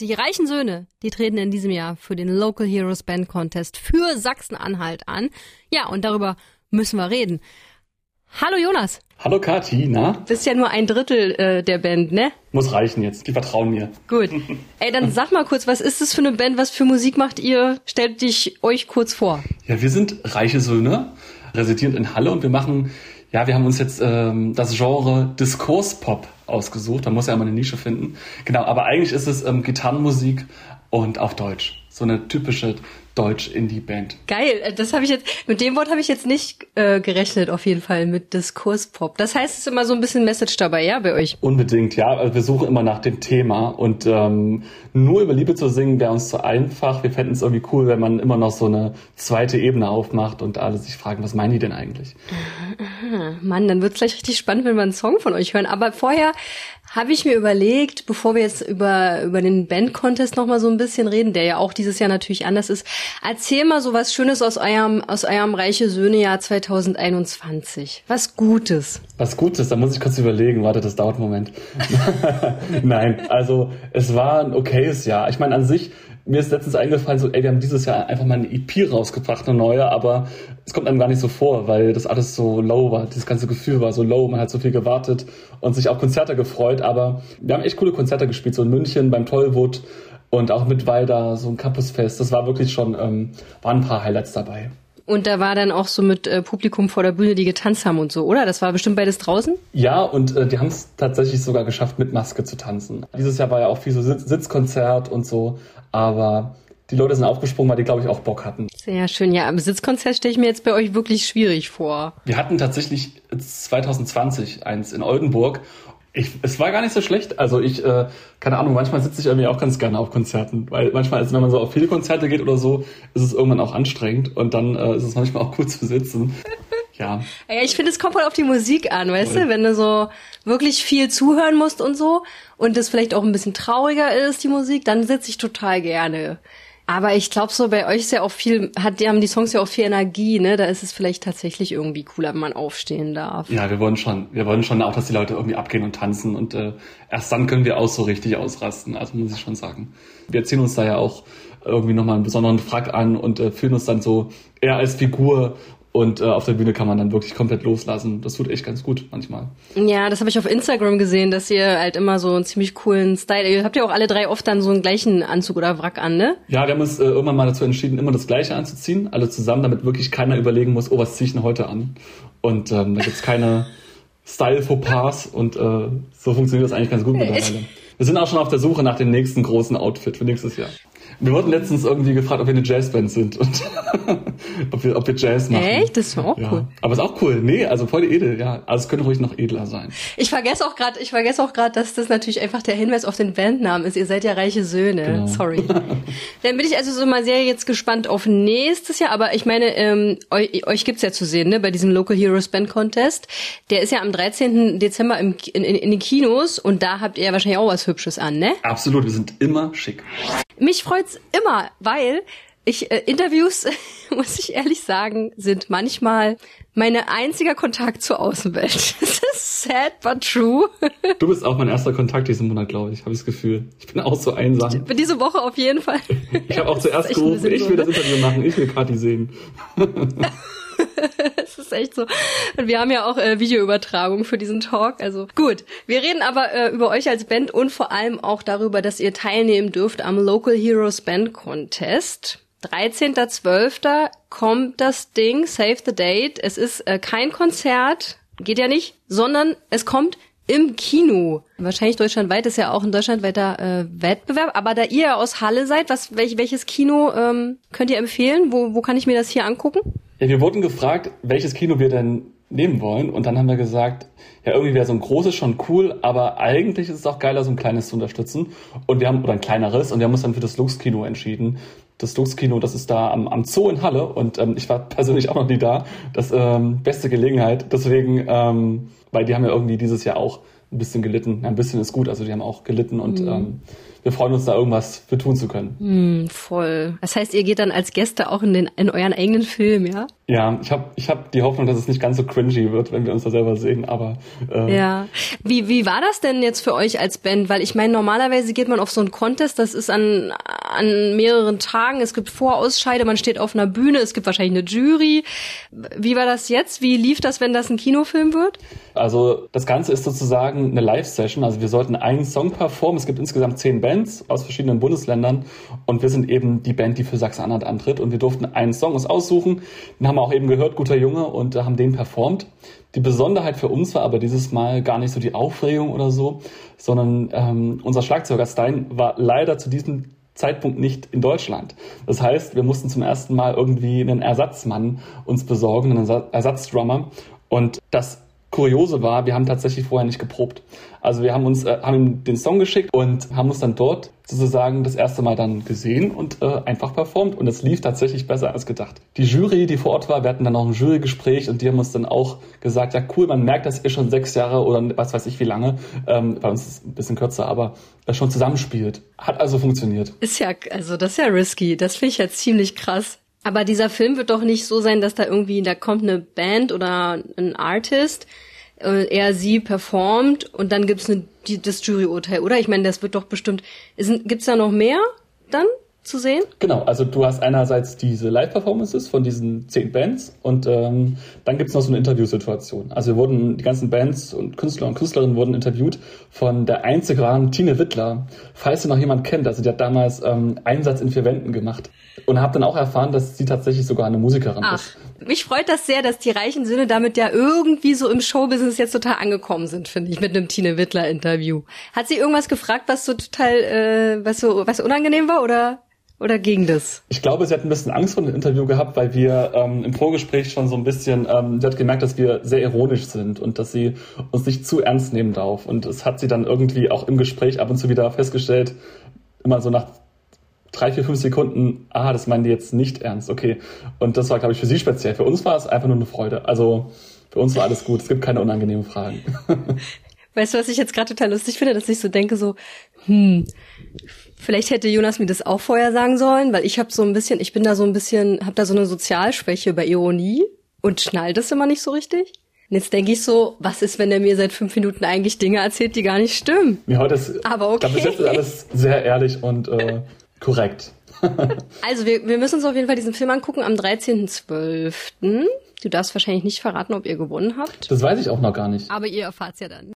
Die reichen Söhne, die treten in diesem Jahr für den Local Heroes Band Contest für Sachsen-Anhalt an. Ja, und darüber müssen wir reden. Hallo Jonas. Hallo Kathi, na? Bist ja nur ein Drittel äh, der Band, ne? Muss reichen jetzt, die vertrauen mir. Gut. Ey, dann sag mal kurz, was ist das für eine Band, was für Musik macht ihr? Stellt dich euch kurz vor. Ja, wir sind reiche Söhne, residierend in Halle und wir machen, ja, wir haben uns jetzt ähm, das Genre Diskurspop ausgesucht. Da muss ja immer eine Nische finden. Genau, aber eigentlich ist es ähm, Gitarrenmusik und auf Deutsch. So eine typische Deutsch-Indie-Band. Geil, äh, das habe ich jetzt, mit dem Wort habe ich jetzt nicht äh, gerechnet, auf jeden Fall, mit Diskurspop. Das heißt, es ist immer so ein bisschen Message dabei, ja, bei euch? Unbedingt, ja. Also wir suchen immer nach dem Thema und ähm, nur über Liebe zu singen wäre uns zu einfach. Wir fänden es irgendwie cool, wenn man immer noch so eine zweite Ebene aufmacht und alle sich fragen, was meinen die denn eigentlich? Aha, Mann, dann wird es gleich richtig spannend, wenn wir einen Song von euch hören. Aber vorher habe ich mir überlegt, bevor wir jetzt über, über den Band-Contest nochmal so ein bisschen reden, der ja auch dieses Jahr natürlich anders ist, erzähl mal so was Schönes aus eurem, aus eurem Reiche Söhne-Jahr 2021. Was Gutes. Was Gutes, da muss ich kurz überlegen. Warte, das dauert einen Moment. Nein, also es war ein okayes Jahr. Ich meine, an sich mir ist letztens eingefallen, so, ey, wir haben dieses Jahr einfach mal eine EP rausgebracht, eine neue, aber es kommt einem gar nicht so vor, weil das alles so low war. Dieses ganze Gefühl war so low, man hat so viel gewartet und sich auf Konzerte gefreut, aber wir haben echt coole Konzerte gespielt, so in München beim Tollwood und auch mit Weider, so ein Campusfest. Das war wirklich schon, ähm, waren ein paar Highlights dabei. Und da war dann auch so mit äh, Publikum vor der Bühne, die getanzt haben und so, oder? Das war bestimmt beides draußen? Ja, und äh, die haben es tatsächlich sogar geschafft, mit Maske zu tanzen. Dieses Jahr war ja auch viel so Sitz Sitzkonzert und so. Aber die Leute sind aufgesprungen, weil die, glaube ich, auch Bock hatten. Sehr schön. Ja, am Sitzkonzert stelle ich mir jetzt bei euch wirklich schwierig vor. Wir hatten tatsächlich 2020 eins in Oldenburg. Ich, es war gar nicht so schlecht. Also ich, äh, keine Ahnung, manchmal sitze ich irgendwie auch ganz gerne auf Konzerten, weil manchmal, also wenn man so auf viele Konzerte geht oder so, ist es irgendwann auch anstrengend und dann äh, ist es manchmal auch gut zu sitzen. Ja. Ja, ich finde, es kommt voll auf die Musik an, weißt Voll. du? Wenn du so wirklich viel zuhören musst und so und das vielleicht auch ein bisschen trauriger ist, die Musik, dann sitze ich total gerne. Aber ich glaube so, bei euch ist ja auch viel, hat, die haben die Songs ja auch viel Energie, ne? Da ist es vielleicht tatsächlich irgendwie cooler, wenn man aufstehen darf. Ja, wir wollen schon, wir wollen schon auch, dass die Leute irgendwie abgehen und tanzen und äh, erst dann können wir auch so richtig ausrasten, also muss ich schon sagen. Wir ziehen uns da ja auch irgendwie nochmal einen besonderen Frack an und äh, fühlen uns dann so eher als Figur und äh, auf der Bühne kann man dann wirklich komplett loslassen. Das tut echt ganz gut manchmal. Ja, das habe ich auf Instagram gesehen, dass ihr halt immer so einen ziemlich coolen Style. Ihr habt ja auch alle drei oft dann so einen gleichen Anzug oder Wrack an, ne? Ja, wir haben uns äh, irgendwann mal dazu entschieden, immer das gleiche anzuziehen, alle zusammen, damit wirklich keiner überlegen muss, oh, was ziehe ich denn heute an? Und ähm, da gibt's keine Style-Fauxpas und äh, so funktioniert das eigentlich ganz gut mittlerweile. Wir sind auch schon auf der Suche nach dem nächsten großen Outfit für nächstes Jahr. Wir wurden letztens irgendwie gefragt, ob wir eine Jazzband sind und ob, wir, ob wir Jazz machen. Echt? Das war auch ja. cool. Aber ist auch cool. Nee, also voll edel, ja. Also es könnte ruhig noch edler sein. Ich vergesse auch gerade, ich vergesse auch gerade, dass das natürlich einfach der Hinweis auf den Bandnamen ist. Ihr seid ja reiche Söhne. Genau. Sorry. Dann bin ich also so mal sehr jetzt gespannt auf nächstes Jahr. Aber ich meine, ähm, euch, euch gibt's ja zu sehen, ne, bei diesem Local Heroes Band Contest. Der ist ja am 13. Dezember im, in, in, in den Kinos und da habt ihr ja wahrscheinlich auch was Hübsches an, ne? Absolut, wir sind immer schick. Mich freut's immer, weil ich äh, Interviews, muss ich ehrlich sagen, sind manchmal meine einziger Kontakt zur Außenwelt. Das ist sad but true. Du bist auch mein erster Kontakt diesen Monat, glaube ich, habe ich das Gefühl. Ich bin auch so einsam. Diese Woche auf jeden Fall. Ich habe auch zuerst gerufen, ich will das Interview machen, ich will Kathi sehen. Es ist echt so. Und wir haben ja auch äh, Videoübertragung für diesen Talk. Also gut. Wir reden aber äh, über euch als Band und vor allem auch darüber, dass ihr teilnehmen dürft am Local Heroes Band Contest. 13.12. kommt das Ding, Save the Date. Es ist äh, kein Konzert, geht ja nicht, sondern es kommt im Kino. Wahrscheinlich deutschlandweit ist ja auch ein deutschlandweiter äh, Wettbewerb. Aber da ihr aus Halle seid, was welch, welches Kino ähm, könnt ihr empfehlen? Wo, wo kann ich mir das hier angucken? Ja, wir wurden gefragt, welches Kino wir denn nehmen wollen. Und dann haben wir gesagt, ja, irgendwie wäre so ein großes schon cool, aber eigentlich ist es auch geiler, so ein kleines zu unterstützen. Und wir haben, oder ein kleineres, und wir haben uns dann für das Lux-Kino entschieden. Das Lux-Kino, das ist da am, am Zoo in Halle und ähm, ich war persönlich auch noch nie da. Das ähm, beste Gelegenheit. Deswegen, ähm, weil die haben ja irgendwie dieses Jahr auch ein bisschen gelitten. Ein bisschen ist gut, also die haben auch gelitten und mhm. ähm, wir freuen uns da irgendwas für tun zu können. Mm, voll. Das heißt, ihr geht dann als Gäste auch in, den, in euren eigenen Film, ja? Ja, ich habe ich hab die Hoffnung, dass es nicht ganz so cringy wird, wenn wir uns da selber sehen, aber äh, Ja. Wie, wie war das denn jetzt für euch als Band? Weil ich meine, normalerweise geht man auf so einen Contest, das ist an, an mehreren Tagen, es gibt Vorausscheide, man steht auf einer Bühne, es gibt wahrscheinlich eine Jury. Wie war das jetzt? Wie lief das, wenn das ein Kinofilm wird? Also das Ganze ist sozusagen eine Live-Session, also wir sollten einen Song performen, es gibt insgesamt zehn Bands Bands aus verschiedenen Bundesländern und wir sind eben die Band, die für Sachsen-Anhalt antritt und wir durften einen Song uns aussuchen, den haben wir auch eben gehört, Guter Junge und haben den performt. Die Besonderheit für uns war aber dieses Mal gar nicht so die Aufregung oder so, sondern ähm, unser Schlagzeuger Stein war leider zu diesem Zeitpunkt nicht in Deutschland. Das heißt, wir mussten zum ersten Mal irgendwie einen Ersatzmann uns besorgen, einen Ersatzdrummer. Und das Kuriose war, wir haben tatsächlich vorher nicht geprobt. Also wir haben uns, äh, haben ihm den Song geschickt und haben uns dann dort sozusagen das erste Mal dann gesehen und äh, einfach performt und es lief tatsächlich besser als gedacht. Die Jury, die vor Ort war, wir hatten dann auch ein Jurygespräch und die haben uns dann auch gesagt, ja cool, man merkt, dass ihr schon sechs Jahre oder was weiß ich wie lange, ähm, bei uns ist es ein bisschen kürzer, aber äh, schon zusammenspielt. Hat also funktioniert. Ist ja, also das ist ja risky. Das finde ich ja ziemlich krass. Aber dieser Film wird doch nicht so sein, dass da irgendwie, da kommt eine Band oder ein Artist, äh, er sie performt und dann gibt's eine, das Juryurteil, oder? Ich meine, das wird doch bestimmt. Ist, gibt's da noch mehr dann? Zu sehen? Genau, also du hast einerseits diese Live-Performances von diesen zehn Bands und ähm, dann gibt's noch so eine Interviewsituation. Also wir wurden, die ganzen Bands und Künstler und Künstlerinnen wurden interviewt von der einzigartigen Tine Wittler, falls ihr noch jemand kennt. Also die hat damals ähm, Einsatz in vier Wänden gemacht und habe dann auch erfahren, dass sie tatsächlich sogar eine Musikerin Ach, ist. Mich freut das sehr, dass die reichen Söhne damit ja irgendwie so im Showbusiness jetzt total angekommen sind, finde ich, mit einem Tine Wittler Interview. Hat sie irgendwas gefragt, was so total, äh, was so, was unangenehm war oder? Oder ging das? Ich glaube, sie hat ein bisschen Angst vor dem Interview gehabt, weil wir ähm, im Vorgespräch schon so ein bisschen, ähm, sie hat gemerkt, dass wir sehr ironisch sind und dass sie uns nicht zu ernst nehmen darf. Und es hat sie dann irgendwie auch im Gespräch ab und zu wieder festgestellt, immer so nach drei, vier, fünf Sekunden, ah, das meinen die jetzt nicht ernst, okay. Und das war, glaube ich, für sie speziell. Für uns war es einfach nur eine Freude. Also für uns war alles gut. Es gibt keine unangenehmen Fragen. Weißt du, was ich jetzt gerade total lustig finde, dass ich so denke, so, hm, Vielleicht hätte Jonas mir das auch vorher sagen sollen, weil ich habe so ein bisschen, ich bin da so ein bisschen, habe da so eine Sozialschwäche bei Ironie und schnall das immer nicht so richtig. Und jetzt denke ich so, was ist, wenn er mir seit fünf Minuten eigentlich Dinge erzählt, die gar nicht stimmen? Ja, heute ist, Aber okay. Bis jetzt ist alles sehr ehrlich und äh, korrekt. also wir, wir müssen uns auf jeden Fall diesen Film angucken am 13.12. Du darfst wahrscheinlich nicht verraten, ob ihr gewonnen habt. Das weiß ich auch noch gar nicht. Aber ihr erfahrt's ja dann.